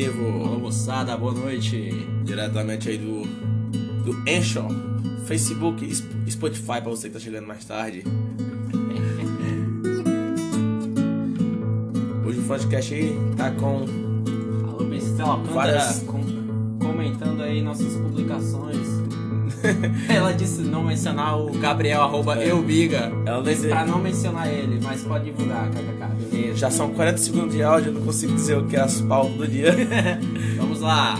vivo. Alô, moçada, boa noite. Diretamente aí do, do Anchor, Facebook e Spotify pra você que tá chegando mais tarde. Hoje o podcast aí tá com Alô, Priscila Alcântara, Várias- com- comentando aí nossas publicações. Ela disse não mencionar o Gabriel, arroba É. eubiga. Ela Disse disse- pra não mencionar ele, mas pode divulgar, kkk, Já são 40 segundos de áudio, eu não consigo dizer o que é as pautas do dia. Vamos lá.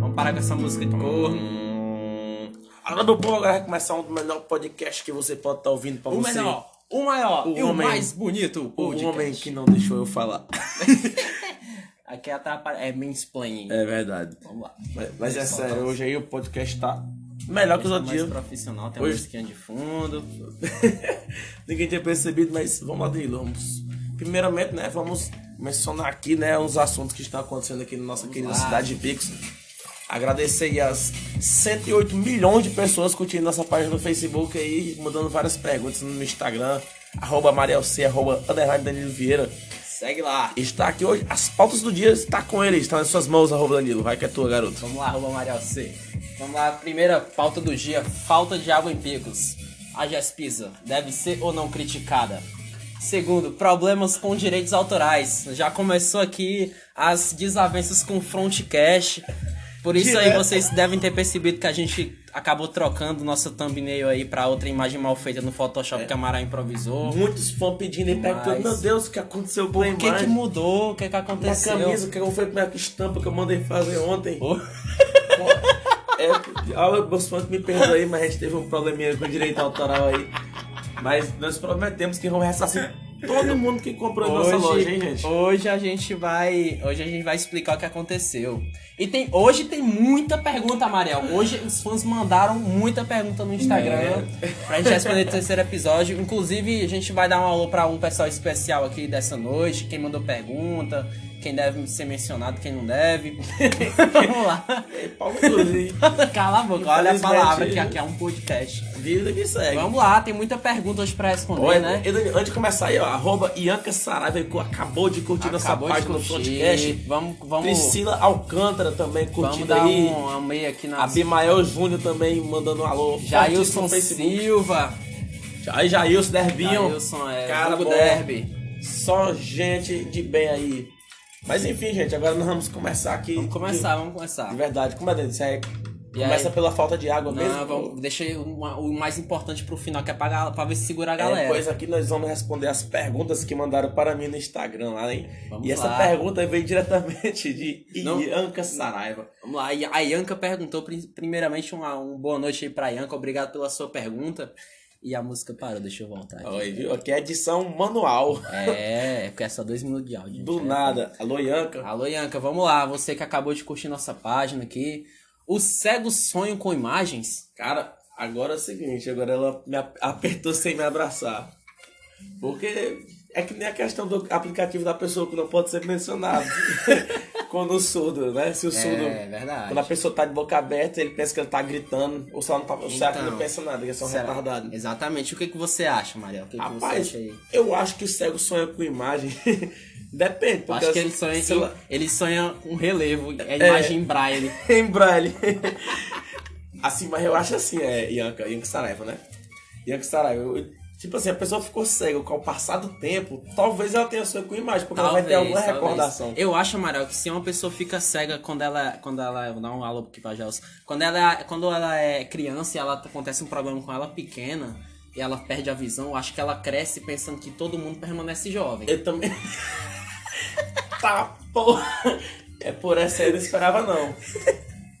Vamos parar com essa música de corno. Hum, Agora meu povo, agora vai começar um do melhor podcast que você pode estar ouvindo pra O você. menor, o maior O e o homem- mais bonito O podcast. homem que não deixou eu falar. Aqui atrapalha, é mansplaining. É verdade. Vamos lá. Mas, mas é sério, hoje aí o podcast tá melhor que os Tá outros mais dias. profissional, tem Hoje- uma musiquinha de fundo. Ninguém tinha percebido, mas vamos lá, Danilo. Vamos. Primeiramente, né, vamos mencionar aqui, né, uns assuntos que estão acontecendo aqui na nossa querida lá. cidade de Pix. Agradecer aí as 108 milhões de pessoas curtindo nossa página no Facebook aí, mandando várias perguntas no Instagram, arroba marielc, arroba underline Danilo Vieira. Segue lá. Está aqui hoje, as pautas do dia está com ele, está nas suas mãos, arroba Danilo. Vai que é tua, garoto. Vamos lá, arroba Mariel C. Vamos lá, primeira pauta do dia: falta de água em picos. A Gespisa deve ser ou não criticada? Segundo, problemas com direitos autorais. Já começou aqui as desavenças com o Frontcash. Por isso aí Direto. vocês devem ter percebido que a gente acabou trocando nossa thumbnail aí pra outra imagem mal feita no Photoshop que a Mara improvisou. Muitos fãs pedindo e perguntando, meu Deus, o que aconteceu com a O que que mudou? O que que Minha aconteceu? camisa, que foi a minha estampa que eu mandei fazer ontem. Oh. É, meus fãs me perdoem, mas a gente teve um probleminha com direito autoral aí. Mas nós prometemos que vamos ressarcir todo mundo que comprou em nossa loja, hein, gente? Hoje a gente vai, hoje a gente vai explicar o que aconteceu. E tem, hoje tem muita pergunta, Mariel. Hoje os fãs mandaram muita pergunta no Instagram É. pra gente responder no terceiro episódio. Inclusive, a gente vai dar um alô pra um pessoal especial aqui dessa noite, quem mandou pergunta, quem deve ser mencionado, quem não deve. Vamos lá. É, Cruz, Cala a boca, olha a palavra que aqui é um podcast. vida que segue. Vamos lá, tem muita pergunta hoje pra responder, Olha, né? e Danilo, antes de começar aí, ó, arroba Ianca Saraiva, acabou de curtir nossa Acabou de página no curtir. podcast. Vamos, vamos, Priscila Alcântara também vamos curtindo dar aí. um amei aqui na Abimael Júnior também mandando um alô. Jailson. Silva. Aí, Jailson Derbinho. Jailson é Cara. Derby. Só gente de bem aí. Mas enfim, gente, agora nós vamos começar aqui. Vamos começar, vamos começar. de verdade, como é dentro? Isso é, E começa aí? pela falta de água mesmo? Não, vamos, deixa aí uma- o mais importante pro final, que é pra, pra ver se segura a É, galera. pois aqui nós vamos responder as perguntas que mandaram para mim no Instagram lá, hein? Vamos e essa lá. pergunta veio diretamente de Ianca Saraiva. Vamos lá, a Ianca perguntou, pri- primeiramente, uma, um boa noite aí pra Ianca, obrigado pela sua pergunta. E a música parou, deixa eu voltar aqui. Oi, viu? Aqui é edição manual. É, é porque é só dois minutos de áudio. gente, Do né? nada. Alô, Ianca. Alô, Ianca, vamos lá. Você que acabou de curtir nossa página aqui. Os cegos sonham com imagens? Cara, agora é o seguinte, agora ela me ap- apertou sem me abraçar. Porque é que nem a questão do aplicativo da pessoa que não pode ser mencionado. Quando o surdo, né? Se o surdo. É verdade. Quando a pessoa tá de boca aberta, ele pensa que ele tá gritando, ou só não tá. Então, não pensa nada, que é só um retardado. Exatamente. O que, que você acha, Mariel? O que, que você Rapaz, acha aí? eu acho que o cego sonha com imagem. Depende, Eu porque acho que ele sonha, lá, ele sonha com relevo, é imagem em braille. em braille. assim, mas eu acho assim, é Ianca, Ianca Saraiva, né? Ianca Saraiva, eu- tipo assim, a pessoa ficou cega com o passar do tempo, talvez ela tenha sonho com imagem, porque ela vai ter alguma talvez. recordação. Eu acho, Amaral, que se uma pessoa fica cega quando ela. Quando ela. Vou dar um alô aqui pra Gelson. Quando ela, quando ela é criança e ela acontece um problema com ela pequena e ela perde a visão, eu acho que ela cresce pensando que todo mundo permanece jovem. Eu também. tá, porra. É por essa aí eu não esperava, não.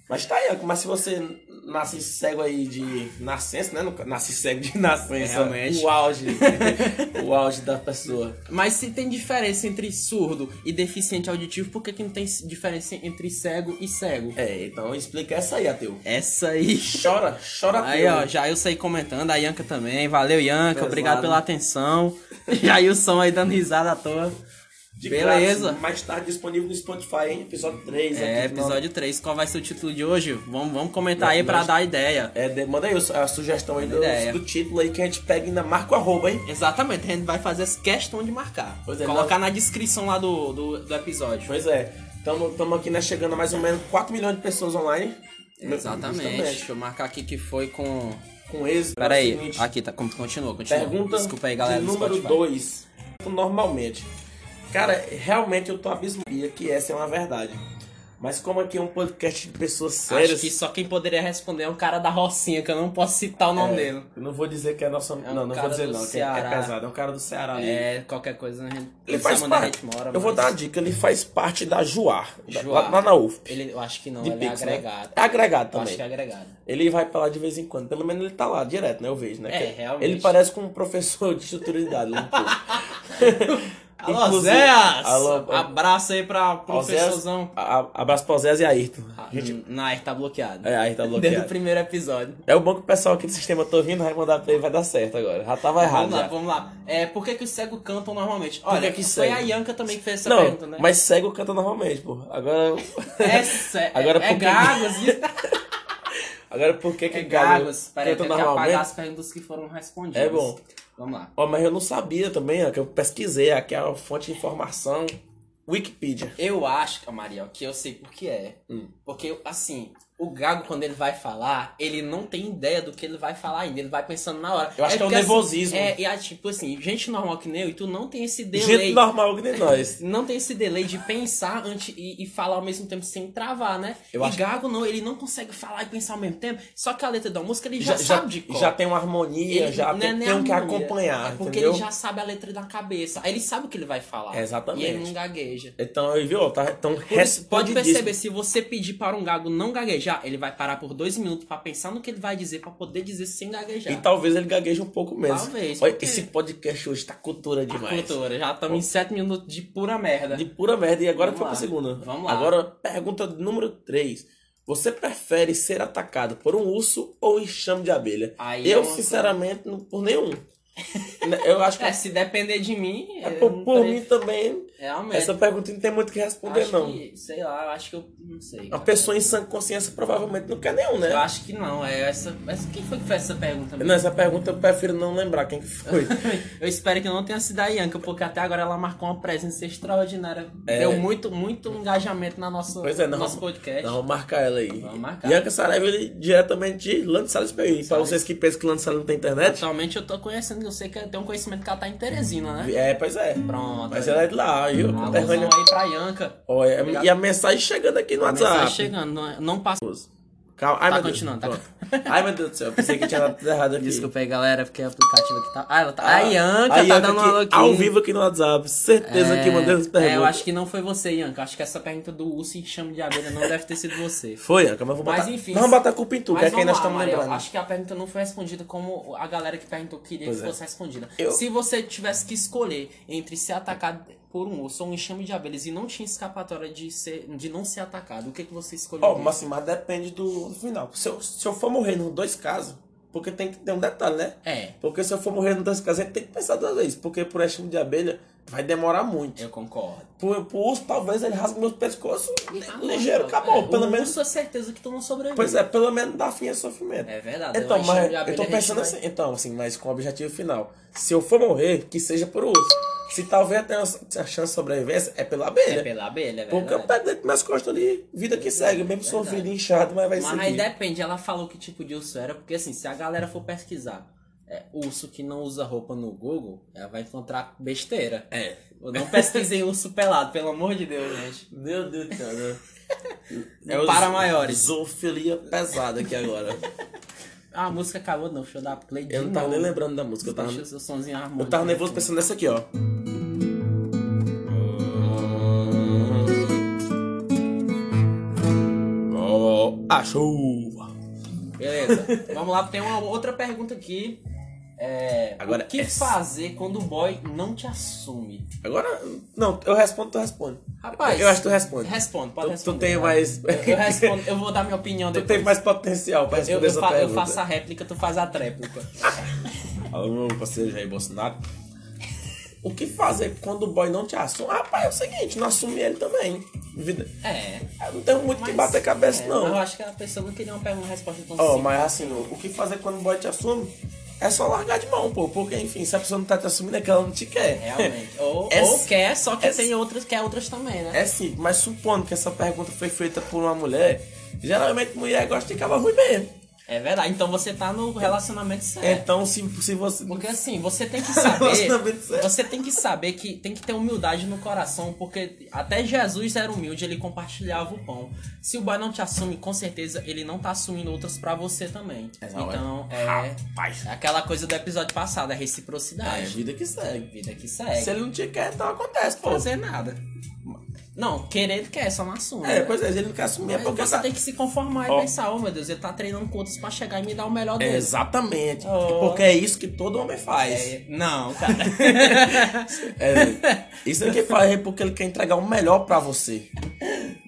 Mas tá aí, mas se você nasce cego aí de nascença, né? Nasce cego de nascença. Realmente. O auge. o auge da pessoa. Mas se tem diferença entre surdo e deficiente auditivo, por que, que não tem diferença entre cego e cego? É, então explica essa aí, Ateu. Essa aí. Chora, chora Aí, Ateu. ó, Jailson aí comentando, a Ianca também. Valeu. Pesado. Obrigado pela atenção. Jailson aí dando risada à toa. De Beleza. grátis, mais tarde disponível no Spotify, hein? Episódio 3. É, aqui episódio 3. Qual vai ser o título de hoje? Vamos, vamos comentar aí pra nós- dar ideia. É, de- manda aí a sugestão aí do, do título aí que a gente pega e ainda marca o arroba, hein? Exatamente, a gente vai fazer questão de marcar. Pois é, Colocar nós- na descrição lá do, do, do episódio. Pois é. Estamos aqui, né, chegando a mais ou menos 4 milhões de pessoas online. Exatamente. Justamente. Deixa eu marcar aqui que foi com. Com êxito. Pera é o aí, aqui tá. Continua, continua. Pergunta Desculpa aí, galera. número Spotify. 2. Normalmente. Cara, realmente eu tô abismado que essa é uma verdade. Mas como aqui é um podcast de pessoas sérias... Acho que só quem poderia responder é um cara da Rocinha, que eu não posso citar o nome é, dele. Eu não vou dizer que é nosso... um não, não vou dizer não, que é, que é pesado. É um cara do Ceará ali. É, qualquer coisa a gente. Ele faz parte... gente mora, eu vou mas- dar uma dica. Ele faz parte da Juar. Juar. Lá, lá na UFP. Ele, eu acho que não, de ele é Pix, né? agregado. É agregado Eu acho também. que é agregado. Ele vai pra lá de vez em quando. Pelo menos ele tá lá direto, né? Eu vejo, né? É, Que realmente. Ele parece com um professor de estrutura de idade. um pouco. Alô, Zéas! Alô, Abraço aí pra professorzão. a- a- Abraço pro Zé e Ayrton. Ah, Gente, Não, ele tá bloqueado. É, aí tá Desde o bloqueado. primeiro episódio. É o bom que o pessoal aqui do sistema tá ouvindo, vai mandar pra ele, vai dar certo agora. Já tava errado Vamos lá, já. vamos lá. É, por que, que os cegos cantam normalmente? Olha, que foi cego? a Yanka também que fez essa Não, pergunta, né? mas cego canta normalmente, pô. Agora... É, cé- Agora, é, que- gagos. Agora por que que É Gago gagos. Peraí, tem que apagar as perguntas que foram respondidas. É bom. Vamos lá. Ó, mas eu não sabia também, ó, que eu pesquisei aqui a fonte de informação Wikipedia. Eu acho, que, Mariel, que eu sei por que é. Hum. Porque, assim, o Gago, quando ele vai falar, ele não tem ideia do que ele vai falar ainda. Ele vai pensando na hora. Eu acho que é o porque, assim, nervosismo. é, e, ah, tipo assim, gente normal que nem eu, e tu não tem esse delay. Gente normal que nem nós. Não tem esse delay de pensar antes e, e falar ao mesmo tempo sem travar, né? Eu e Gago não, ele não consegue falar e pensar ao mesmo tempo. Só que a letra da música ele já, Já, já, sabe de cor. já tem uma harmonia, Ele- já é tem, tem um que acompanhar, é porque entendeu? ele já sabe a letra da cabeça. Aí ele sabe o que ele vai falar. Exatamente. E ele não gagueja. Então, viu? Tá, então, Por pode perceber, se você pedir para um gago não gaguejar, ele vai parar por dois minutos pra pensar no que ele vai dizer, pra poder dizer sem gaguejar. E talvez ele gagueje um pouco menos. Talvez, Olha, porque- esse podcast hoje tá cultura demais. Cultura, já estamos em sete minutos de pura merda. De pura merda. E agora Vamos foi pra lá. segunda. Vamos lá. Agora, pergunta número 3. Você prefere ser atacado por um urso ou enxame de abelha? Aí é eu, uma- sinceramente, não por nenhum. Eu acho que É, se depender de mim, é por, por mim também. Realmente. Essa pergunta não tem muito o que responder, acho não. que, sei lá, eu acho que eu não sei. Cara. pessoa em sã consciência provavelmente não quer nenhum, né? Eu acho que não. É essa, essa, quem foi que fez essa pergunta? mesmo? Não, essa pergunta eu prefiro não lembrar quem que foi. Eu espero que não tenha sido a Yanka, porque até agora ela marcou uma presença extraordinária. É. Deu muito, muito engajamento na nossa, Pois é, no não. nosso podcast. Não, vamos marcar ela aí. Vamos marcar. Bianca Saraiva, diretamente de Pereira. Pra Salles. vocês que pensam que Lando Salles não tem internet. Atualmente eu tô conhecendo, eu sei que tem um conhecimento que ela tá em Teresina, né? É, pois é. Pronto. Mas aí. ela é de lá, viu? Alôzão Conterrânea. aí pra Yanka. Olha, Obrigado. e a mensagem chegando aqui no WhatsApp. Mensagem chegando, não, não passa. Calma. Ai, Tá meu Deus. continuando, tá- Pronto. Ai, meu Deus do céu. eu Pensei que tinha dado tudo errado aqui. Desculpa aí, galera, porque o aplicativo aqui tá. Ah, ela tá. Ah, a Yanka a tá dando aqui, um alô aqui. Ao vivo aqui no WhatsApp. Certeza que mandei as perguntas. É, eu acho que não foi você, Yanka. Acho que essa pergunta do urso e chame de abelha não deve ter sido você. Foi, Anca, mas vou Mas botar. enfim, vamos botar a culpa em tu, que é quem nós lá, estamos lembrando. Acho que a pergunta não foi respondida como a galera que perguntou queria Pois que é. fosse respondida. Eu- Se você tivesse que escolher entre ser atacado por um urso ou um enxame de abelhas e não tinha escapatória de, ser, de não ser atacado, o que, que você escolheria? Ó, mas assim, mas depende do, do final. Se eu, se eu for morrer nos dois casos, porque tem que ter um detalhe, né? É, Porque se eu for morrer nos dois casos, a gente tem que pensar duas vezes. Porque por enxame de abelha vai demorar muito. eu concordo. Por, por urso, talvez ele rasgue meus pescoços Acabou, ligeiro, acabou. É, pelo o menos. urso é certeza que tu não sobrevive. Pois é, pelo menos dá fim a sofrimento. É verdade. Então, mas eu tô gente pensando vai- assim, então, assim, mas com o objetivo final. Se eu for morrer, que seja por urso. Se talvez tenha a chance de sobrevivência, é pela abelha. É pela abelha, é Porque eu pego dentro das costas ali, vida que segue, mesmo sofrido, inchado, mas vai Mas aí seguir. depende, ela falou que tipo de urso era, porque assim, se a galera for pesquisar é, urso que não usa roupa no Google, ela vai encontrar besteira. É. Não pesquisem urso pelado, pelo amor de Deus, gente. Meu Deus do céu? É para maiores. Zoofilia pesada aqui agora. Ah, a música acabou, não. Deixa eu dar play de Eu não tava novo. nem lembrando da música. Eu tava, Deixa o somzinho harmônico. eu tava nervoso pensando nessa aqui, ó. A chuva. Beleza. Vamos lá, tem uma outra pergunta aqui. É, Agora, o que essa- fazer quando o boy não te assume? Agora, não, eu respondo, tu responde. Rapaz, Eu acho que tu responde. Responde, pode Tu- tu responder. tem vai. mais- Eu, eu respondo, eu vou dar minha opinião Tu depois. tem mais potencial pra eu, responder eu, essa fa- eu pergunta. faço a réplica, tu faz a tréplica. Alô, meu parceiro Jair Bolsonaro. O que fazer quando o boy não te assume? Rapaz, é o seguinte, não assume ele também. Vida. É. Eu não tenho muito que mas- bater cabeça, é, não. Eu acho que a pessoa não queria uma, resposta tão Ó, simples. mas assim, o que fazer quando o boy te assume? é só largar de mão, pô. Porque, enfim, se a pessoa não tá te assumindo, é que ela não te quer. Realmente. Ou, É ou quer, só que é tem outras, quer outras também, né? É sim, mas supondo que essa pergunta foi feita por uma mulher, geralmente mulher gosta de cava ruim mesmo. É verdade. Então você tá no relacionamento certo. Então, se, se você. Porque assim, você tem que saber. Você tem que saber que tem que ter humildade no coração, porque até Jesus era humilde, ele compartilhava o pão. Se o boy não te assume, com certeza ele não tá assumindo outras pra você também. Não, então, é, Rapaz. é aquela coisa do episódio passado, é É, reciprocidade. vida que segue. Vida que segue. Se ele não te quer, então acontece, pô. fazer nada. Não, querer ele quer, só não assume. É, né? pois é, ele não quer assumir, é porque você tá- tem que se conformar e Ó. pensar, oh meu Deus, ele tá treinando com outros pra chegar e me dar o melhor dele. Exatamente. Oh. Porque é isso que todo homem faz. É, não, cara. É, isso é que faz é porque ele quer entregar o melhor pra você.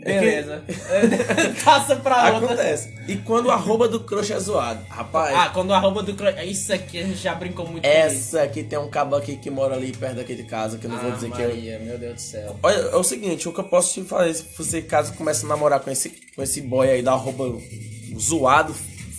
É Beleza. Passa pra outra. Acontece. E quando o arroba do crush é zoado, rapaz. Ah, quando o arroba do crush. Isso aqui a gente já brincou muito essa aqui tem um cabo aqui que mora ali perto daqui de casa, que eu não vou Ah, dizer que eu. Maria, meu Deus do céu. Olha, é o seguinte, o que eu posso te falar, se você caso comece a namorar com esse, com esse boy aí da arroba zoado,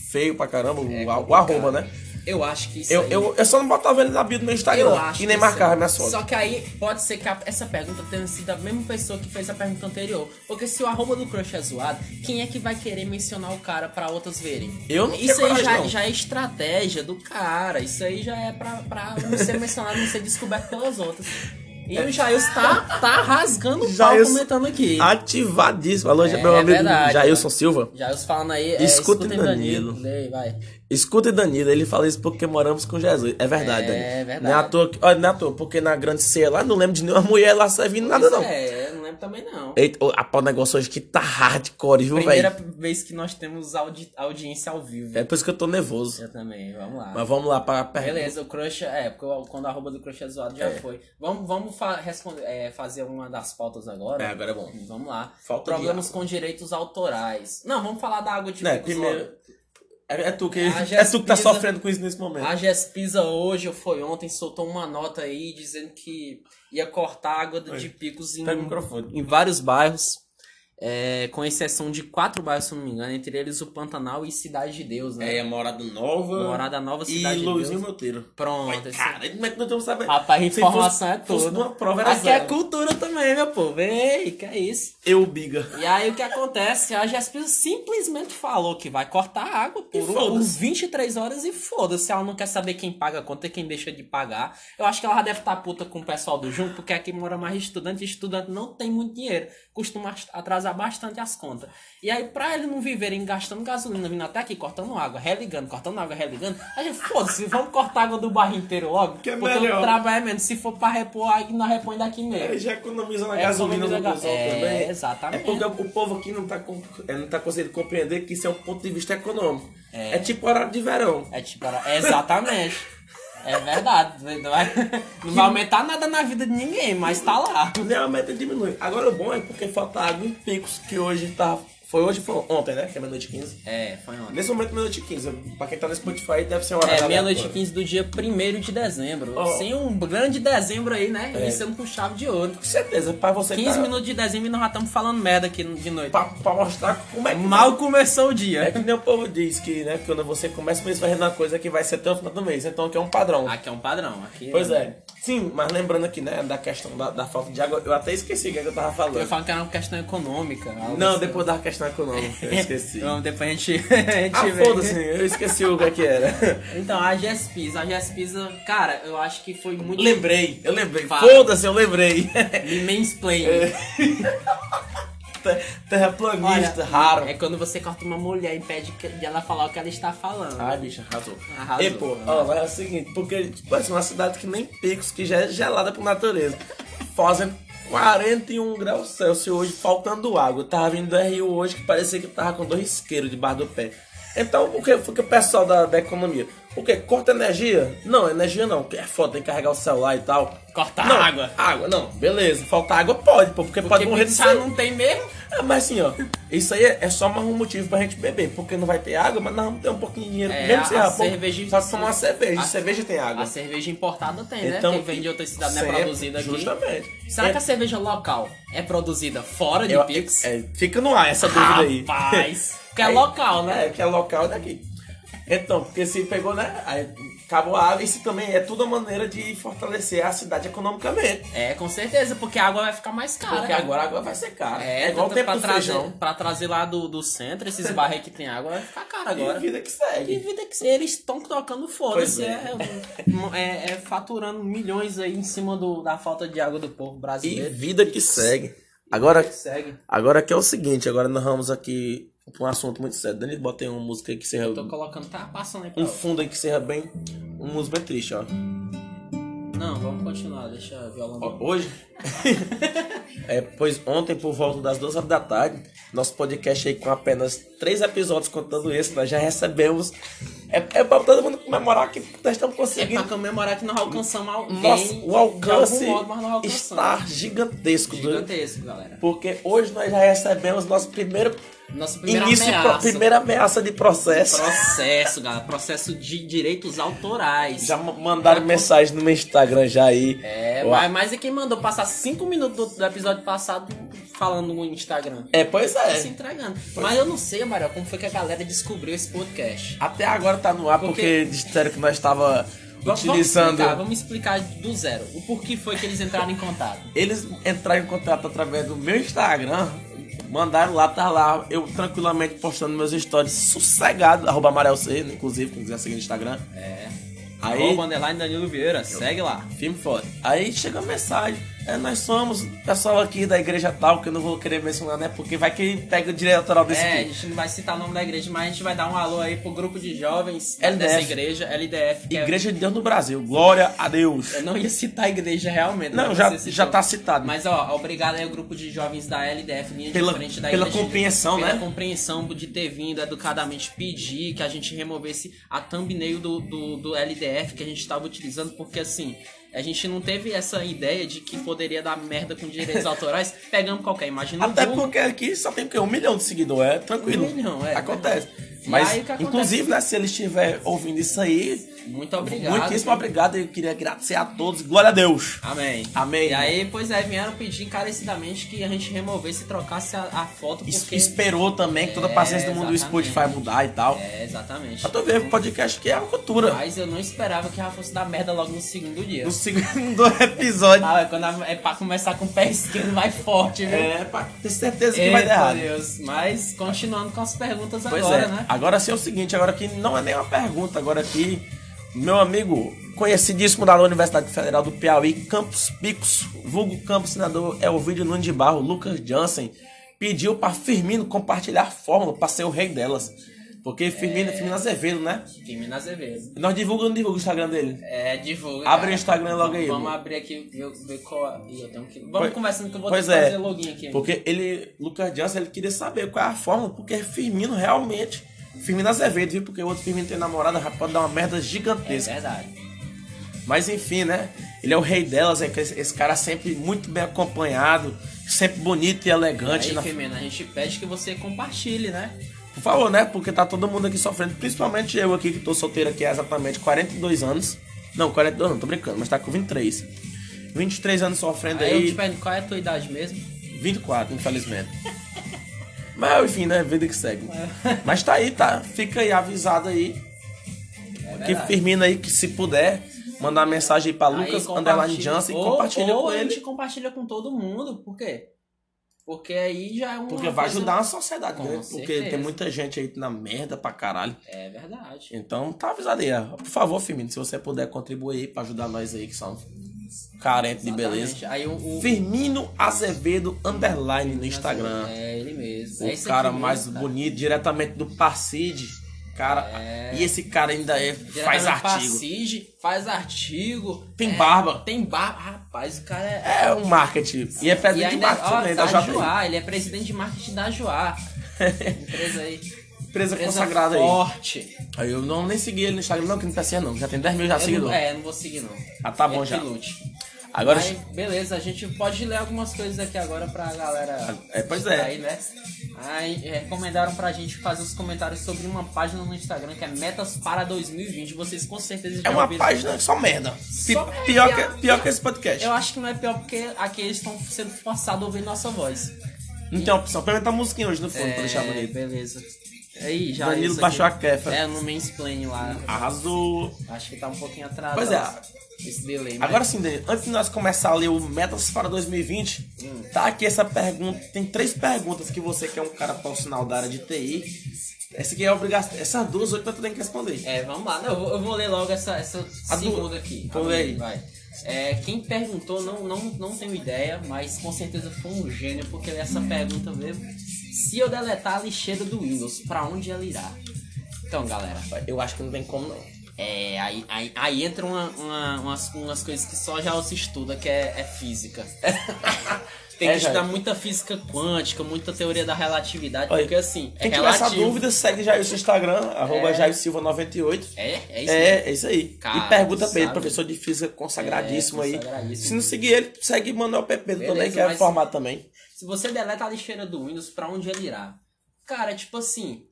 feio pra caramba, o, o arroba, né? Eu acho que isso Eu, aí... eu, eu só não botava ele na bio do meu Instagram. Eu acho e nem marcava minha foto. Só que aí pode ser que a- essa pergunta tenha sido a mesma pessoa que fez a pergunta anterior. Porque se o arroba do crush é zoado, quem é que vai querer mencionar o cara pra outras verem? Eu não Isso aí coragem, já, não. já é estratégia do cara. Isso aí já é pra, pra não ser mencionado, não ser descoberto pelas outras. E o Jails tá, tá rasgando o pau comentando aqui. Ativadíssimo. Alô, É meu amigo verdade, Jailson Silva. Jails falando aí, é, escutem Danilo. Danilo. Lê, vai. Escuta Danilo, ele fala isso porque moramos com Jesus. É verdade, É Danilo. verdade. Não é à toa, não é à toa, porque na grande ceia lá, não lembro de nenhuma mulher lá servindo nada, Pois não. É, lembro também não. Eita, o o negócio hoje que tá hardcore, viu, Primeira velho? vez que nós temos audi- audiência ao vivo. É por isso que eu tô nervoso. Eu também, vamos lá. Mas vamos lá pra pergunta. Beleza, o crush, é, porque o- quando a arroba do crush é zoado já foi. Vamos, vamos fa responder, é, fazer uma das pautas agora? É, agora é bom. Vamos lá. Falta Problemas com direitos autorais. Não, vamos falar da água de picos primeiro. logo. É, é tu que, é tu que tá sofrendo com isso nesse momento. A Gespisa hoje, ou foi ontem, soltou uma nota aí dizendo que ia cortar água de picos em, em vários bairros. É, com exceção de quatro bairros, se não me engano, entre eles o Pantanal e Cidade de Deus, né? É, Morada Nova. Morada Nova, e Cidade de Luizinho Deus. Monteiro. Pronto, Cara, como é que nós estamos sabendo? Rapaz, informação fosse- é fosse toda. numa prova, era Aqui é zero. cultura também, meu povo. Ei, que é isso. Eu, biga. E aí o que acontece? A Gespisa simplesmente falou que vai cortar a água E por foda-se. uns 23 horas e foda-se. Ela não quer saber quem paga a conta e quem deixa de pagar. Eu acho que ela já deve estar puta com o pessoal do Junco, porque aqui mora mais estudante e estudante não tem muito dinheiro. Costuma atrasar bastante as contas. E aí, pra eles não viverem gastando gasolina, vindo até aqui, cortando água, religando, cortando água, religando, a gente, foda-se, vamos cortar a água do bairro inteiro logo. Que é porque melhor. o trabalho é menos. Se for pra repor, aí nós repõe daqui mesmo. Ele já economiza na É, gasolina do ga- é, também. exatamente. É porque o povo aqui não tá, com- é, não tá conseguindo compreender que isso é um ponto de vista econômico. É, tipo horário de verão. É tipo, era- exatamente. É verdade. Não vai, não vai aumentar nada na vida de ninguém, mas tá lá. Nem a meta diminui. Agora o bom é porque falta água em picos, que hoje tá. Foi hoje, foi ontem, né? Que é meia-noite e 15. É, foi ontem. Nesse momento, meia-noite e 15. Pra quem tá no Spotify, deve ser uma hora É, meia-noite e 15 do dia 1 de dezembro. Ó. Sim, um grande dezembro aí, né? É. Iniciando com chave de ouro. Com certeza, pra você 15 tá- minutos de dezembro e nós já estamos falando merda aqui de noite. Pra, pra mostrar como é que. Mal começou o É dia. que nem o povo diz que, né? Quando você começa o mês fazendo uma coisa que vai ser até o final do mês. Então aqui é um padrão. Aqui é um padrão. Aqui Pois é. Sim, mas lembrando aqui, né, da questão da, da falta de água, eu até esqueci o que, é que eu tava falando. Eu falo que era uma questão econômica. Não, assim. depois da questão econômica, eu esqueci. Então, depois a gente, a gente ah, foda-se, eu esqueci o que, é que era. Então, a Gespisa, a Gespisa, cara, eu acho que foi muito. lembrei, eu lembrei. Foda-se, eu lembrei. Me mansplain. É. Te- Terraplanista, raro. É quando você corta uma mulher e impede de ela falar o que ela está falando. Ai, bicho, arrasou. Arrasou. E, pô, ó, mas é o seguinte, porque, tipo assim, uma cidade que nem Picos, que já é gelada por natureza, fazendo 41 graus Celsius hoje, faltando água. Eu tava vindo do Rio hoje que parecia que tava com dois isqueiros debaixo do pé. Então, o que foi que o pessoal da, da economia? O que? Corta energia? Não, energia não, que é foda, tem que carregar o celular e tal. Cortar não, água. Água, não, beleza. Falta água pode, pô, porque, pode Porque morrer de sede. não tem mesmo. É, mas assim, ó, isso aí é, é só mais um motivo pra gente beber, porque não vai ter água, mas nós vamos ter um pouquinho de dinheiro. É, mesmo a- sem a água, cerveja- Só tomar uma cerveja, a- cerveja tem água. A cerveja importada tem, Então, né? Que vem de outra cidade, não é sempre, produzida aqui. Justamente. Será é, que a cerveja local é produzida fora de eu- Pix? é, Fica no ar essa dúvida aí. Rapaz! Que é Aí- local, né? É, que é local daqui. Então, porque se pegou, né? Aí acabou a água, isso também é tudo uma maneira de fortalecer a cidade economicamente. É, com certeza, porque a água vai ficar mais cara. Porque agora a água vai ser cara. É, É, igual o tempo pra trazer, feijão. pra trazer lá do, do centro, esses aí que tem água, vai ficar caro E a agora. vida que Que segue. vida que eles estão tocando foda-se. Pois É, é, é faturando milhões aí em cima do, da falta de água do povo E brasileiro. vida que segue. Agora, Segue. agora que é o seguinte, agora nós vamos aqui um assunto muito sério. Danilo, bota aí uma música aí que seja. Tô colocando, tá passando aí pra Um fundo aí que seja bem. Uma música bem triste, ó. Não, vamos continuar, deixa a violão. Ó, Hoje. é, pois ontem, por volta das duas horas da tarde, nosso podcast aí com apenas três episódios contando esse, nós já recebemos. É, é pra todo mundo comemorar que nós estamos É pra conseguindo. comemorar que nós alcançamos alguém. Nossa, o alcance modo, mas nós alcançamos. está gigantesco. Gigantesco, galera. Porque hoje nós já recebemos nosso primeiro Nossa primeira início, ameaça. pro- primeira ameaça de processo. Processo, galera. Processo de direitos autorais. Já ma- mandaram mensagem no meu Instagram já aí. É, mas, mas é quem mandou passar cinco minutos do, do episódio passado falando no Instagram. É, pois Se é. entregando. Mas eu não sei, Mario, como foi que a galera descobriu esse podcast. Até agora tá no ar porque, Porque- disseram que nós estava utilizando. Vamos explicar, vamos explicar do zero. O porquê foi que eles entraram em contato. Eles entraram em contato através do meu Instagram, mandaram lá, tá lá, eu tranquilamente postando meus stories sossegado, arroba Amarel C, inclusive, quem quiser seguir no Instagram. É. Aí, Arroba underline Danilo Vieira, segue lá. firme foda. Aí chega a mensagem, é, nós somos pessoal aqui da igreja tal, que eu não vou querer mencionar, né, porque vai que pega o direito autoral desse É, a vídeo. gente não vai citar o nome da igreja, mas a gente vai dar um alô aí pro grupo de jovens LDF. dessa igreja, LDF. que é- Igreja de Deus no Brasil, glória a Deus. Eu não ia citar a igreja realmente. Não, já, já tá citado. Mas ó, obrigado aí ao grupo de jovens da LDF, linha Pela- de frente da pela igreja, compreensão, pela né? compreensão de ter vindo educadamente pedir que a gente removesse a thumbnail do, do, do LDF que a gente estava utilizando, porque assim, a gente não teve essa ideia de que poderia dar merda com direitos autorais, pegamos qualquer imagem Até Google. porque aqui só tem o quê? Um milhão de seguidores, é tranquilo. Um milhão, é. Acontece. Mas, acontece? inclusive, né, se ele estiver ouvindo isso aí, Muito obrigado. muitíssimo obrigado. Eu queria agradecer a todos. Glória a Deus. Amém. Amém. E aí, pois é, vieram pedir encarecidamente que a gente removesse e trocasse a, a foto, porque... Esperou também que toda a É, paciência do mundo do. Spotify mudar e tal. É, exatamente. Pra tu ver, o podcast aqui é uma cultura. Mas eu não esperava que ela fosse dar merda logo no segundo dia. No segundo episódio. Ah, é quando a- é pra começar com o pé esquerdo, vai forte, viu? É, pra ter certeza que vai dar Eita errado. Deus. Mas continuando com as perguntas Pois agora, é. né? Agora sim é o seguinte, agora aqui não é nem uma pergunta, agora aqui, meu amigo conhecidíssimo da Universidade Federal do Piauí, Campos Picos, vulgo Campos Senador é o vídeo Nunes de Barro, Lucas Jansen, pediu pra Firmino compartilhar a fórmula pra ser o rei delas. Porque Firmino, Firmino Azevedo, né? Firmino Azevedo. Nós divulgamos ou não divulga o Instagram dele? É, divulga. Abre cara. o Instagram logo aí. Vamos mano. abrir aqui, ver, ver qual. é. Ih, eu tenho que. Vamos Pois- conversando que eu vou Pois ter que é, fazer login aqui. porque ele, Lucas Jansen, ele queria saber qual é a fórmula, porque Firmino realmente, Firmino Azevedo, viu? Porque o outro Firmino tem namorada, já pode dar uma merda É gigantesca. verdade. Mas enfim, né? Ele é o rei delas, é que esse, cara sempre muito bem acompanhado, sempre bonito e elegante. Aí, na- Firmino, a gente pede que você compartilhe, né? Por favor, né? Porque tá todo mundo aqui sofrendo, principalmente eu aqui que tô solteiro aqui há exatamente 42 anos. Não, 42 não, tô brincando, mas tá com 23. 23 anos sofrendo Aí eu aí, te pergunto, qual é a tua idade mesmo? 24, infelizmente. Mas enfim, né? Vida que segue. Mas tá aí, tá? Fica aí avisado aí. É que. Firmino aí, que se puder, mandar mensagem aí pra Aí Lucas compartilha- Underline Jansen e ou- compartilha ou com a ele. gente compartilha com todo mundo. Por quê? Porque aí já é uma Porque vai ajudar a sociedade, Com né? Porque tem muita gente aí na merda pra caralho. É verdade. Então tá avisado aí. Por favor, Firmino, se você puder contribuir aí pra ajudar nós aí que somos carentes de beleza. Aí o, o Firmino Azevedo Underline no Instagram. É ele mesmo. O é cara mais cara. bonito, diretamente do Parcide. Cara, É. e esse cara ainda é, faz artigo. CIG, faz artigo. Tem é, barba. Tem barba. Rapaz, o cara é. É um marketing. E é E presidente de ainda marketing ó, também, da da. Joá, ele é presidente de marketing da Joá. Empresa aí. Empresa Empresa consagrada aí. forte. Aí eu não nem segui ele no Instagram, não, que não tá certo não. Já tem 10 mil já seguidores. é, não vou seguir não. Ah, tá bom Ele já. lute. Agora. Aí, beleza, a gente pode ler algumas coisas aqui agora pra galera. É, pois é. Aí, né? Aí, é, recomendaram pra gente fazer os comentários sobre uma página no Instagram que é Metas para 2020. Vocês com certeza já É uma página só merda. Só pior, merda. que, pior que esse podcast. Eu acho que não é pior porque aqui eles estão sendo forçados a ouvir nossa voz. Não tem opção. Menos tá musiquinha hoje no fundo pra deixar É, bonito. beleza. Aí, já Danilo baixou aqui. a kefa. É, no mansplaining lá. Arrasou. Acho que tá um pouquinho atrasado. Pois é. Esse delay. mas- Agora sim, Danilo, antes de nós começar a ler o Metas para 2020, tá aqui essa pergunta. Tem três perguntas que você que é um cara profissional da área de TI. Essa aqui é obrigação. Essas duas hoje tu tem que responder. É, vamos lá. Não, eu, vou, eu vou ler logo essa, essa A do- segunda aqui. Então lê aí. Vai. É, quem perguntou, não, não, não tenho ideia, mas com certeza foi um gênio, porque essa pergunta mesmo. Se eu deletar a lixeira do Windows, pra onde ela irá? Então, galera, Eu acho que não tem como não. é, aí, aí, aí entra uma, uma- umas, umas coisas que só já se estuda, que é, é física. Tem que É, estudar muita física quântica, muita teoria da relatividade, Olha, porque assim, é Quem tiver essa dúvida, segue o seu Instagram, arroba Jair Silva98. É, é isso. É, é isso aí. Cara, e pergunta pra ele, professor de física consagradíssimo É, aí. consagradíssimo. Se não seguir ele, segue Manuel Beleza, também, que é formado também. Se você deleta a lixeira do Windows, pra onde ela irá? Cara, tipo assim,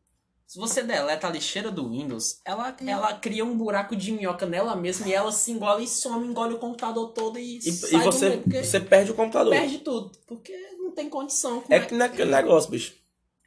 se você deleta a lixeira do Windows, ela, ela cria um buraco de minhoca nela mesma e ela se engole e some, engole o computador todo e, E, sai e do você, meio, porque você perde o computador. perde tudo, porque não tem condição. Como É que naquele negócio, bicho.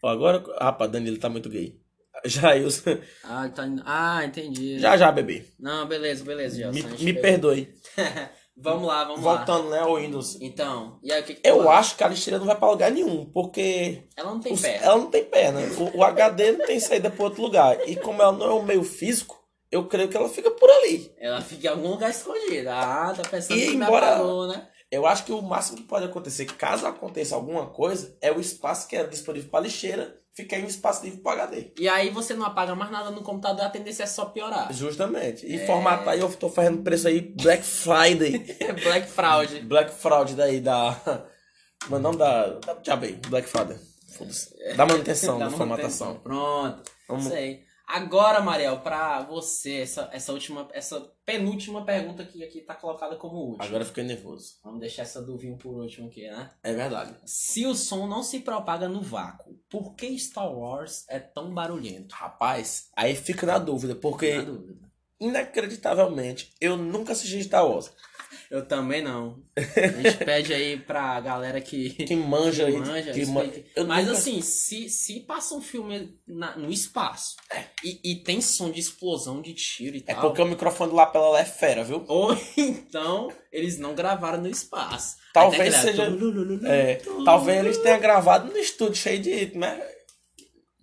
Ó, agora. Rapaz, Danilo tá muito gay. Jailson. Ah, tá... ah, entendi. Já já, bebê. Não, beleza, beleza, Gelson. Me, me perdoe. vamos lá, vamos lá. Voltando, né, ao Windows. Então, e aí o que, que Eu acha? acho que a lixeira não vai pra lugar nenhum, porque Ela não tem os- pé. ela não tem perna. O, o HD não tem saída pra outro lugar. E como ela não é um meio físico, eu creio que ela fica por ali. Ela fica em algum lugar escondida. Ah, tá pensando E que embora- apagou, né? Eu acho que o máximo que pode acontecer, caso aconteça alguma coisa, é o espaço que é disponível para lixeira ficar em um espaço livre para HD. E aí você não apaga mais nada no computador, a tendência é só piorar. Justamente. E É. formatar aí, eu tô fazendo preço aí Black Friday. Black Fraud. Black Fraud daí da. Meu nome da. da diabo aí, Black Friday. Foda-se. Da manutenção, da, Da formatação. Pronto. Vamos- aí. Agora, Mariel, pra você, essa, essa última, essa penúltima pergunta que aqui tá colocada como última. Agora eu fiquei nervoso. Vamos deixar essa do vinho por último aqui, né? É verdade. Se o som não se propaga no vácuo, por que Star Wars é tão barulhento? Rapaz, aí fica na dúvida, porque Na dúvida. inacreditavelmente eu nunca assisti Star Wars. Eu também não. A gente pede aí pra galera que. Quem manja aí. manja, que man- Mas nunca- assim, se, se passa um filme na- no espaço É. e, e tem som de explosão de tiro e É tal. porque o microfone do lapela lá é fera, viu? Ou então eles não gravaram no espaço. Talvez seja- É, talvez eles tenham gravado no estúdio cheio de. Né?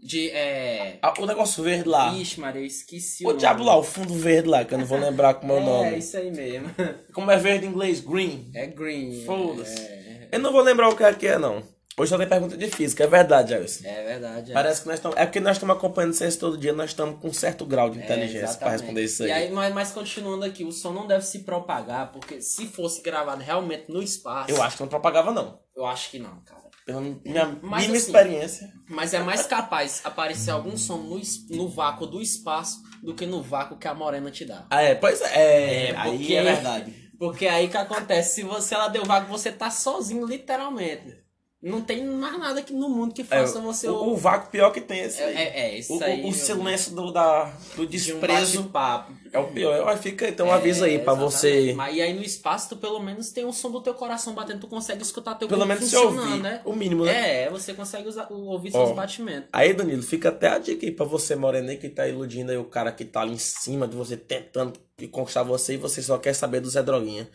De. É... Ah, O negócio verde lá. Ixi, Maria, eu esqueci O nome. diabo lá, o fundo verde lá, que eu não vou lembrar como é o É, nome. isso aí mesmo. Como é verde em inglês? Green. É green. Foda-se. É, Eu não vou lembrar o que é que é, não. Hoje só tem pergunta de física, é verdade, Jairus. é verdade. é. Parece que nós estamos. É porque nós estamos acompanhando ciência todo dia, nós estamos com um certo grau de É, inteligência pra exatamente. responder isso aí. E aí mas, mas continuando aqui, o som não deve se propagar, porque se fosse gravado realmente no espaço. Eu acho que não propagava, não. Eu acho que não, cara. Pela minha Mas mínima assim- experiência. Mas é mais capaz aparecer algum som no, no vácuo do espaço do que no vácuo que a morena te dá. Ah, é, pois é. É, aí porque- é verdade. Porque aí que acontece, se você ela deu vácuo, você tá sozinho, literalmente. Não tem mais nada aqui no mundo que É, faça você. o, o vácuo pior que tem é esse é, aí. é, é, isso o, aí. o, silêncio do, da, do Deus. De um desprezo bate-papo. é o pior. Ó, Fica então um aviso aí É, pra exatamente. você. Mas e aí no espaço, tu pelo menos tem o som do teu coração batendo, tu consegue escutar teu Pelo menos se funcionando, ouvir. né? O mínimo, né? É, você consegue usar, ouvir Ó. seus batimentos. Aí, Danilo, fica até a dica aí pra você, Morena, aí, que tá iludindo aí o cara que tá ali em cima de você, tentando conquistar você e você só quer saber do Zé Droguinha.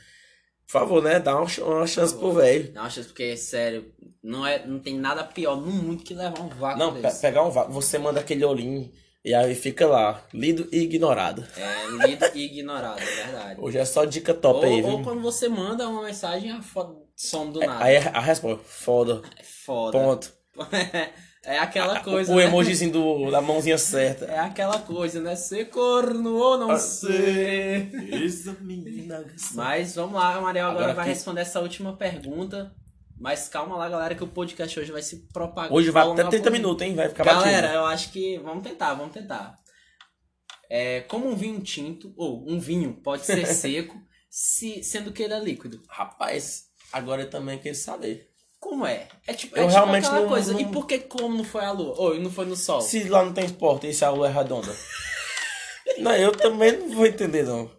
Por favor, né? Dá uma, uma chance pro velho. Não, acho porque, sério, não, é, não tem nada pior no mundo que levar um vácuo Não, pe- pegar um vácuo, você manda aquele olhinho e aí fica lá, lido e ignorado. É lido e ignorado, é verdade. Hoje é só dica top aí, ou, viu? ou quando você manda uma mensagem, a foto some do nada. Aí a resposta, foda, É foda. ponto. é aquela coisa, o né? emojizinho do, da mãozinha certa. É aquela coisa, né? Ser corno ou não Ah, ser. Mas vamos lá, a Mariel agora, Agora vai que- responder essa última pergunta. Mas calma lá, galera, que o podcast hoje vai se propagar. Hoje vai até prolongar 30 por- minutos, hein? Vai ficar Galera, batido. eu acho que. Vamos tentar, vamos tentar. É, como um vinho tinto, ou um vinho pode ser seco, se, sendo que ele é líquido. Rapaz, agora eu também quero saber. Como é? É tipo, Eu é tipo realmente aquela não- coisa. não- E por que como não foi a lua? Ou não foi no sol? Se lá não tem esporte e se a lua é redonda. não, eu também não vou entender, não.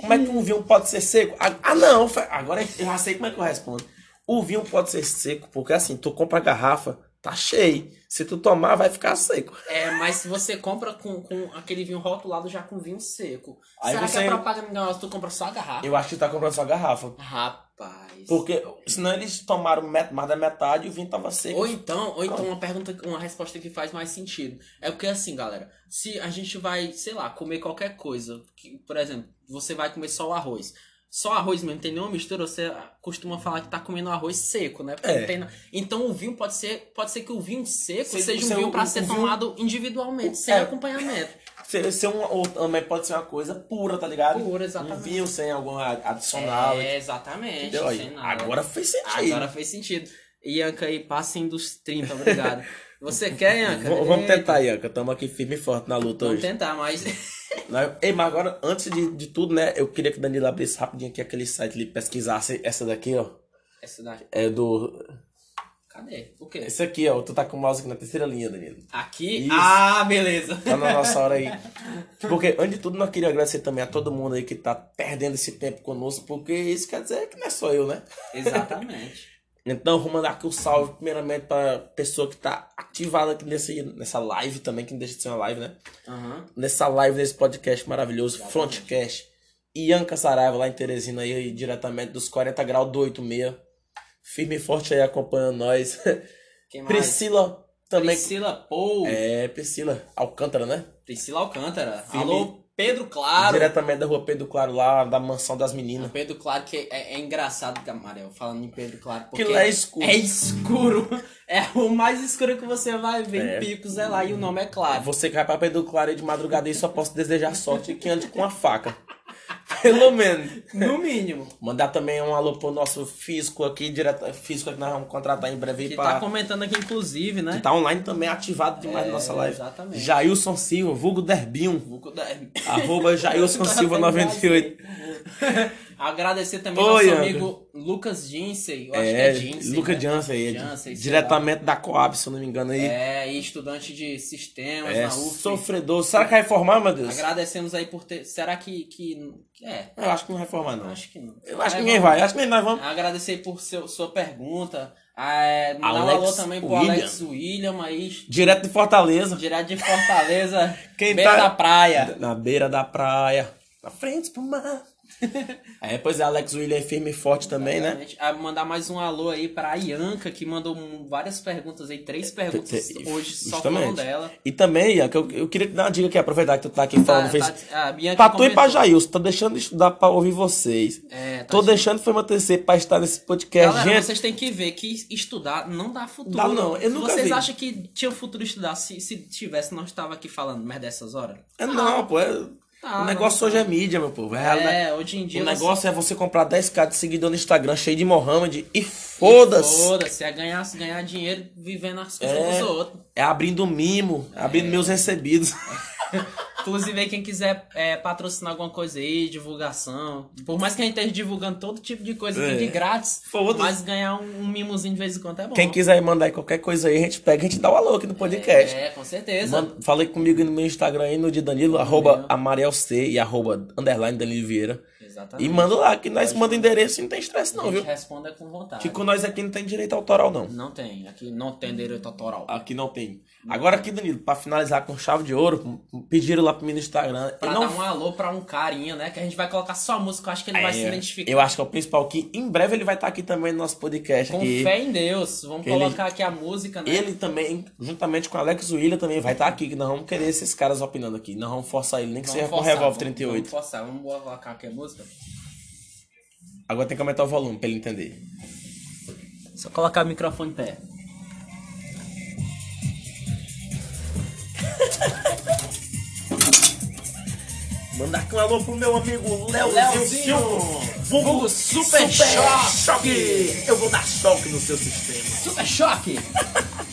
Como é que um vinho pode ser seco? Ah, ah, não, agora eu já sei como é que eu respondo. O vinho pode ser seco, porque assim, tu compra a garrafa, tá cheio. Se tu tomar, vai ficar seco. É, mas se você compra com, com aquele vinho rotulado já com vinho seco. Aí será você- que a propaganda enganosa tu compra só a garrafa? Eu acho que tá comprando só garrafa. Rapaz. Porque senão eles tomaram met- mais da metade e o vinho tava seco. Ou então, ou então uma pergunta, uma resposta que faz mais sentido. É porque assim, galera, se a gente vai, sei lá, comer qualquer coisa, que, por exemplo, você vai comer só o arroz. Só arroz mesmo, não tem nenhuma mistura, você costuma falar que tá comendo arroz seco, né? É. tem Então o vinho pode ser, pode ser que o vinho seco Se- seja um se vinho para ser vinho- tomado individualmente, sem É. acompanhamento. Ser, ser um, ou também pode ser uma coisa pura, tá ligado? Pura, exatamente. Um vinho sem algum adicional. É, exatamente. Aí, agora fez sentido. Agora fez sentido. Ianca aí, passem dos 30, obrigado. Você quer, Ianca? Vamos tentar, Ianca. Estamos aqui firme e forte na luta Vamos hoje. tentar, mas. Ei, mas agora, antes de, de tudo, né? Eu queria que o Danilo abrisse rapidinho aqui aquele site ali, pesquisasse essa daqui, ó. Essa daqui. É do. Cadê? O quê? Esse aqui, ó. Tu tá com o mouse aqui na terceira linha, Danilo. Aqui? Isso. Ah, beleza. Tá na nossa hora aí. Porque, antes de tudo, nós queríamos agradecer também a todo mundo aí que tá perdendo esse tempo conosco, porque isso quer dizer que não é só eu, né? Exatamente. Então, vou mandar aqui um salve, primeiramente, pra pessoa que tá ativada aqui nesse, nessa live também, que não deixa de ser uma live, né? Aham. Nessa live, nesse podcast maravilhoso, Frontcast. Ianca Saraiva, lá em Teresina, aí, diretamente dos 40 graus do 86. Firme e forte aí acompanhando nós. Quem mais? Priscila também. Priscila Pou. É, Priscila Alcântara, né? Priscila Alcântara. Firme. Alô, Pedro Claro. Diretamente da rua Pedro Claro, lá da mansão das meninas. Pedro Claro, que é, é engraçado, Gamarel, falando em Pedro Claro. Porque Que lá é escuro. É escuro. É o mais escuro que você vai ver É. em Picos, é lá, e o nome é Claro. Você vai pra Pedro Claro de madrugada aí, só posso desejar sorte e que ande com a faca. Pelo menos. No mínimo. Mandar também um alô pro nosso físico aqui, direto, físico que nós vamos contratar em breve Que pra... tá comentando aqui, inclusive, né? Que tá online também, ativado demais É, na nossa live. exatamente. Jailson Silva, vulgo Derbinho. Vulgo da- Arroba Jailson Silva 98. Agradecer também Oi, nosso André. amigo Lucas Jinsey. Eu acho É, que é Jinsey. Lucas né? Aí. Jansen, sei diretamente da Coab, se eu não me engano aí. É, e estudante de sistemas É, na UF. sofredor. Será que vai reformar, meu Deus? Agradecemos aí por ter. Será que. que... É, Eu acho que não vai reformar, não. acho que não. Eu acho que É, ninguém vai. Acho que nós vamos. Agradecer por seu, sua pergunta. É, mandar um Alex alô também pro William. Alex William aí. Direto de Fortaleza. Direto de Fortaleza. Quem beira tá- da praia. Na beira da praia. Na frente pro mar. é, pois é, Alex William é firme e forte também, né? Ah, mandar mais um alô aí pra Ianca, que mandou várias perguntas aí, três perguntas te- hoje só falando dela. E também, Ian, que eu, eu queria te dar uma dica aqui, aproveitar que tu tá aqui falando. Tá, fez... tá, a Bianca Pra tu e pra. Jailson, tô deixando de estudar pra ouvir vocês. É, tá Tô deixando foi meu terceiro pra estar nesse podcast. Galera, Gente, vocês têm que ver que estudar não dá futuro. Dá não, eu nunca Vocês vi. acham que tinha futuro estudar se, se tivesse, não estava aqui falando merda dessas horas? é não, pô. é- Ah, o negócio não, hoje é mídia, meu povo. É? É, hoje em dia O você- negócio é você comprar 10k de seguidor no Instagram cheio de Mohamed e foda-se. Foda-se, é ganhar, ganhar dinheiro vivendo as coisas É. dos outros. É abrindo mimo, abrindo meus recebidos. Inclusive, quem quiser é, patrocinar alguma coisa aí, divulgação. Por mais que a gente esteja divulgando todo tipo de coisa aqui É. de grátis, mas ganhar um, um mimozinho de vez em quando é bom. Quem quiser mandar aí qualquer coisa aí, a gente pega e a gente dá o alô aqui no podcast. É, com certeza. Manda, falei comigo aí no meu Instagram aí, no de Danilo, arroba AmarielC e arroba underline Danilo Vieira. Exatamente. E manda lá, que nós manda endereço e não tem estresse a não, gente viu? responda com vontade. Que com nós aqui não tem direito autoral não. Não tem, aqui não tem direito autoral. Aqui não tem. Agora aqui, Danilo, pra finalizar com chave de ouro, pediram lá pra mim no Instagram. Pra não dar um alô pra um carinha, né? Que a gente vai colocar só a música, eu acho que ele vai se É, identificar. Eu acho que é o principal, que em breve ele vai estar aqui também no nosso podcast. Com aqui. fé em Deus. Vamos Que ele- colocar aqui a música, né? Ele também, juntamente com o Alex William, também vai estar aqui, que nós vamos querer esses caras opinando aqui. Nós vamos forçar ele, nem que Vamos seja com forçar, Revolve vamos- 38. Vamos forçar, vamos colocar aqui a música. Agora tem que aumentar o volume pra ele entender. Só colocar o microfone em pé. Mandar aqui um alô pro meu amigo Léozinho Léozinho, Silva. vulgo Super Choque. Eu vou dar choque no seu sistema. Super choque!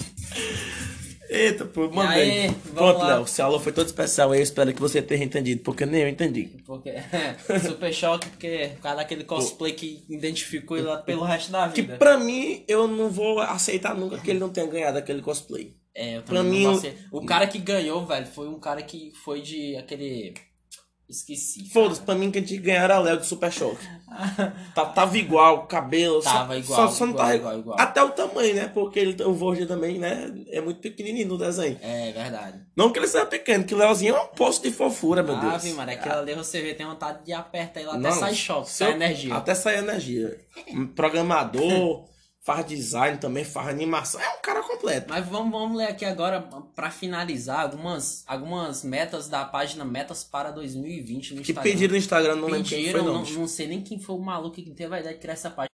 Eita, pô, manda aí, Pronto. Léo, seu alô foi todo especial aí. Eu espero que você tenha entendido, porque nem eu entendi. Porque, super choque, porque por causa daquele cosplay que identificou ele lá pelo resto da Que vida. pra mim, eu não vou aceitar nunca que ele não tenha ganhado aquele cosplay. É, eu pra mim, ser- O cara que ganhou, velho, foi um cara que foi de aquele. Esqueci. Foda-se, pra mim que a gente ganhar era Léo de Super Choque. Tá- Tava igual, cabelo. só- Tava igual, Só, só não tá igual, igual. Até o tamanho, né? Porque ele, o Vorge também, né? É muito pequenininho no desenho. É verdade. Não que ele seja pequeno, que o Leozinho é um poço de fofura, meu Deus. Ave, mano, aquilo ali você vê, tem vontade de apertar ele até Não, sai choque, sai energia. Até sair energia. Programador, faz design também, faz animação. É um cara completo. Mas vamos, vamos ler aqui agora, pra finalizar, algumas, algumas metas da página Metas para 2020 no Que Instagram. pediram no Instagram, não lembro quem Pediram, foi, não, não. não sei nem quem foi o maluco que teve a ideia de criar essa página.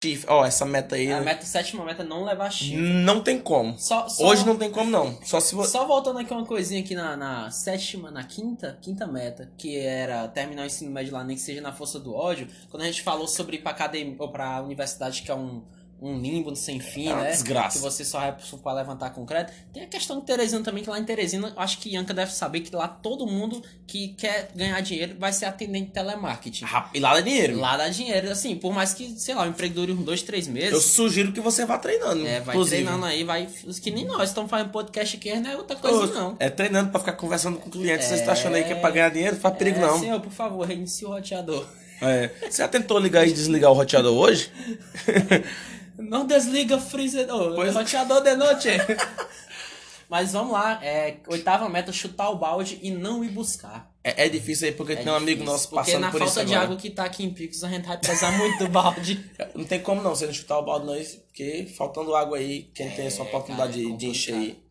Chifre. Ó, essa meta aí. A meta, sétima meta é não levar chifre. Não tem como. Só, só, Hoje não tem como, não. Só se você. Só voltando aqui uma coisinha aqui na, na sétima, na quinta, quinta meta, que era terminar o ensino médio lá, nem que seja na força do ódio, quando a gente falou sobre ir pra academia ou pra universidade, que é um, um limbo sem fim, É né? desgraça. Que você só vai pra levantar concreto. Tem a questão de Teresina também, que lá em Teresina, acho que Ianca deve saber que lá todo mundo que quer ganhar dinheiro vai ser atendente de telemarketing. Rap- E lá dá dinheiro. Lá dá dinheiro, assim, por mais que, sei lá, o emprego dure uns dois, três meses. Eu sugiro que você vá treinando. É, vai inclusive. treinando aí, vai. Os que nem nós estamos fazendo podcast aqui, não é outra coisa, não. É treinando pra ficar conversando com clientes. Você está achando aí que é pra ganhar dinheiro? Não faz perigo, É, não. Senhor, por favor, reinicie o roteador. É. Você já tentou ligar e desligar o roteador hoje? Não desliga freezer. Oh, Pois- roteador de noite. Mas vamos lá, é, oitava meta, chutar o balde e não ir buscar. É, é difícil aí porque É tem um amigo nosso Porque passando na por falta isso de agora. água que tá aqui em Picos, a gente vai precisar muito do balde. Não tem como não, você não chutar o balde não, porque faltando água aí, quem tem essa oportunidade cara, é de, encher aí.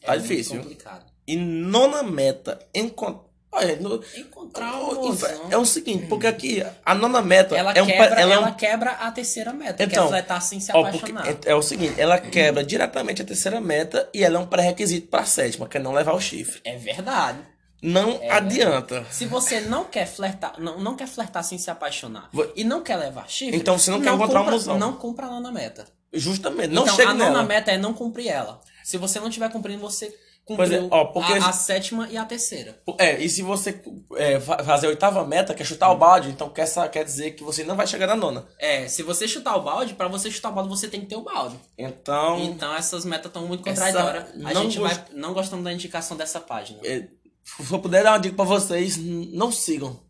Tá É difícil. complicado. E nona meta, encontrar. Olha, no- Encontrar o- é o seguinte, porque aqui a nona meta Ela, é um, quebra, ela é ela quebra a terceira meta, que é Então, fletar sem se Ó, apaixonar. é, é o seguinte, ela quebra diretamente a terceira meta e ela é um pré-requisito pra sétima, que é não levar o chifre. É verdade. Não adianta. Se você não quer flertar, não, não quer flertar sem se apaixonar Vou- e não quer levar chifre, Então você não quer encontrar compra, um musão. Não compra a nona meta. Justamente, não então chega a nona nela. meta é não cumprir ela. Se você não estiver cumprindo, você É, cumpriu ó, porque- a, a sétima e a terceira. É, e se você é, fa- fazer a oitava meta, que é chutar o balde, então quer, quer dizer que você não vai chegar na nona. É, se você chutar o balde, pra você chutar o balde, você tem que ter o balde. Então, Então essas metas estão muito Essa- contraditórias. A não gente gost- vai não gostando da indicação dessa página. é, se eu puder dar uma dica pra vocês, não sigam.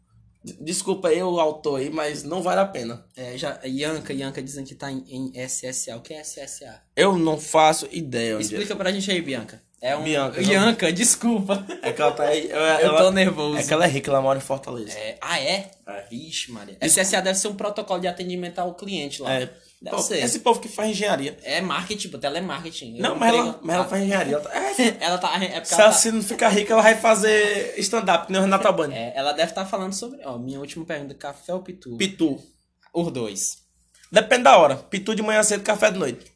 Desculpa aí o autor aí, mas não vale a pena. É, já, Ianca, Ianca dizendo que tá em, em SSA. O que é SSA? Eu não faço ideia onde Explica pra gente aí, Bianca. É um. Bianca, não- Ianca, desculpa. é. É que ela tá aí. Ela, Eu tô nervoso. É que ela é rica, ela mora em Fortaleza. É, ah, é? É. Vixe, Maria. SSA deve ser um protocolo de atendimento ao cliente lá. É. Deve Pô, ser. Esse povo que faz engenharia. É marketing, tipo, telemarketing. Não, mas ela, mas ela faz engenharia. Ela, tá- é, Ela tá. É se ela, ela tá- se não ficar rica, ela vai fazer stand-up, que nem o Renato Albani. é, ela deve estar falando sobre. Ó, minha última pergunta: café ou pitu? Pitu. Os dois. Depende da hora. Pitu de manhã cedo, café de noite.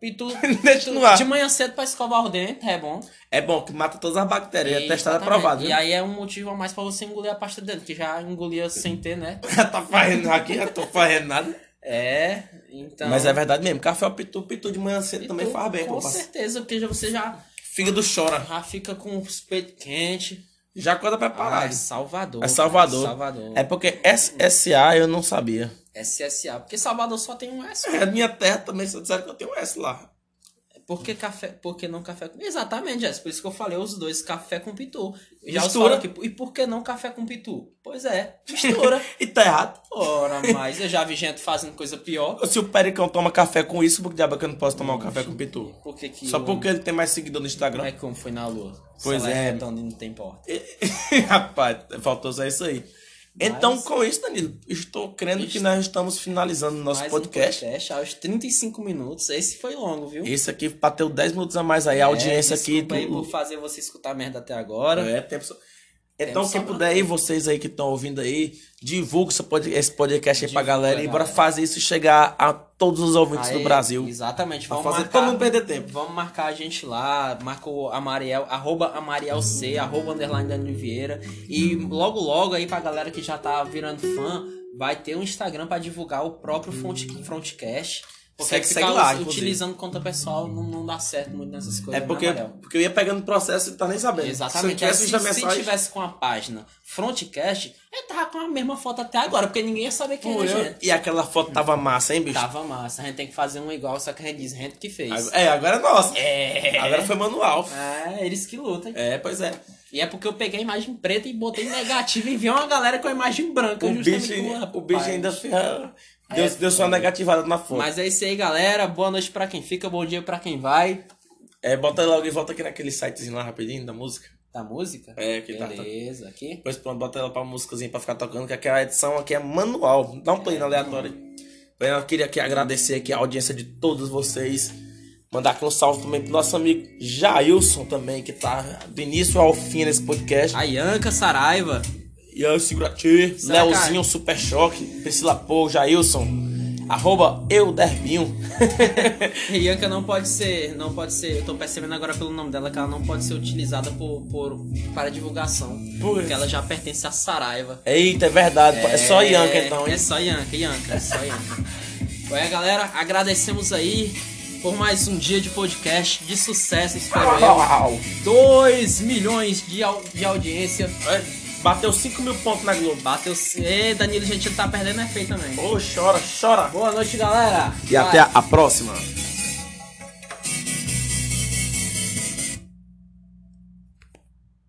Pitu. Deixa no ar. De manhã cedo pra escovar os dentes, é bom. É bom que mata todas as bactérias. É testado, é Exatamente. provado. E aí é um motivo a mais pra você engolir a pasta de dentro, que já engolia sem ter, né? tá fazendo aqui, já tô fazendo nada. É, então. Mas é verdade mesmo. Café ou pitu, pitu de manhã cedo Pitu, também faz bem, Com certeza, porque já, você já, Fígado chora. já fica com os peitos quentes. Já acorda Ah, preparado. é Salvador. é Salvador. cara, Salvador. É porque SSA eu não sabia. SSA. Porque Salvador só tem um S. É minha terra também, só disseram que eu tenho um S lá. Por que café? Por que não café com. Exatamente, Jess. Por isso que eu falei os dois, café com pitu. Já Mistura. E por que não café com pitu? Pois é, mistura. E tá errado. Ora, mas eu já vi gente fazendo coisa pior. Se o Pericão toma café com isso, por que diabo é que eu não posso tomar um café com pitu? Por que que. Só o- porque ele tem mais seguidor no Instagram. é que como foi na lua? Pois é. redonda e não tem porta. Rapaz, faltou só isso aí. Então, com isso, Danilo, estou crendo que nós estamos finalizando o nosso Mais podcast. um podcast aos 35 minutos. Esse foi longo, viu? Esse aqui bateu 10 minutos a mais aí. A audiência é, aqui. desculpa aí do- por fazer você escutar merda até agora. É, tempo Então, quem puder aí, vocês aí que estão ouvindo aí, divulga esse pod- esse podcast aí pra Divulga, galera e bora galera. fazer isso chegar a todos os ouvintes do Aí, Brasil. Exatamente. Pra Vamos fazer marcar, todo mundo perder tempo. Vamos marcar a gente lá. Marca o Amariel, arroba Amariel C, arroba underline Danilo Vieira. E logo, logo aí pra galera que já tá virando fã, vai ter um Instagram pra divulgar o próprio front, Frontcast. Porque Segue- segue lá, inclusive. utilizando conta pessoal não, não dá certo muito nessas coisas. É porque, porque eu ia pegando processo e tá nem sabendo. Exatamente. Se eu tivesse a se, se mensagem. tivesse com a página Frontcast, eu tava com a mesma foto até agora, porque ninguém ia saber quem Pô, era a eu- gente. E aquela foto tava massa, hein, bicho? Tava massa. A gente tem que fazer um igual, só que a gente diz, gente que fez. É, agora é nossa. É. Agora foi manual. É, eles que lutam. É, pois é. E é porque eu peguei a imagem preta e botei negativo e vi uma galera com a imagem branca. O bicho, o bicho ainda ferra. Deu, É, deu só uma negativada na foto. Mas é isso aí, galera. Boa noite pra quem fica, bom dia pra quem vai. É, bota logo e volta aqui naquele sitezinho lá rapidinho da música. Da música? É, que tá- tá. Beleza, aqui. Depois pronto, bota ela pra músicazinha pra ficar tocando, que aquela edição aqui é manual. Dá um play na aleatória. Bem, Eu queria aqui agradecer aqui a audiência de todos vocês. Mandar aqui um salve também pro nosso amigo Jailson também, que tá do início ao fim nesse podcast. A Yanka Saraiva. E aí, segura ti. Será, Leozinho Super Choque, Priscila Pô, Jailson. Arroba eu Derbinho. Yanka não pode ser, não pode ser, eu tô percebendo agora pelo nome dela que ela não pode ser utilizada por, por para divulgação. Por? Porque ela já pertence a Saraiva. Eita, é verdade. É, só Ianca então, hein? É só Yanka, Yanka, é só Yanka. Ué, galera, agradecemos aí por mais um dia de podcast de sucesso, espero eu. Uau. 2 milhões de, au- de audiência. É, Bateu 5 mil pontos na Globo. Bateu. Ê, Danilo, a gente tá perdendo feio também. Ô, chora, chora. Boa noite, galera. E até a próxima.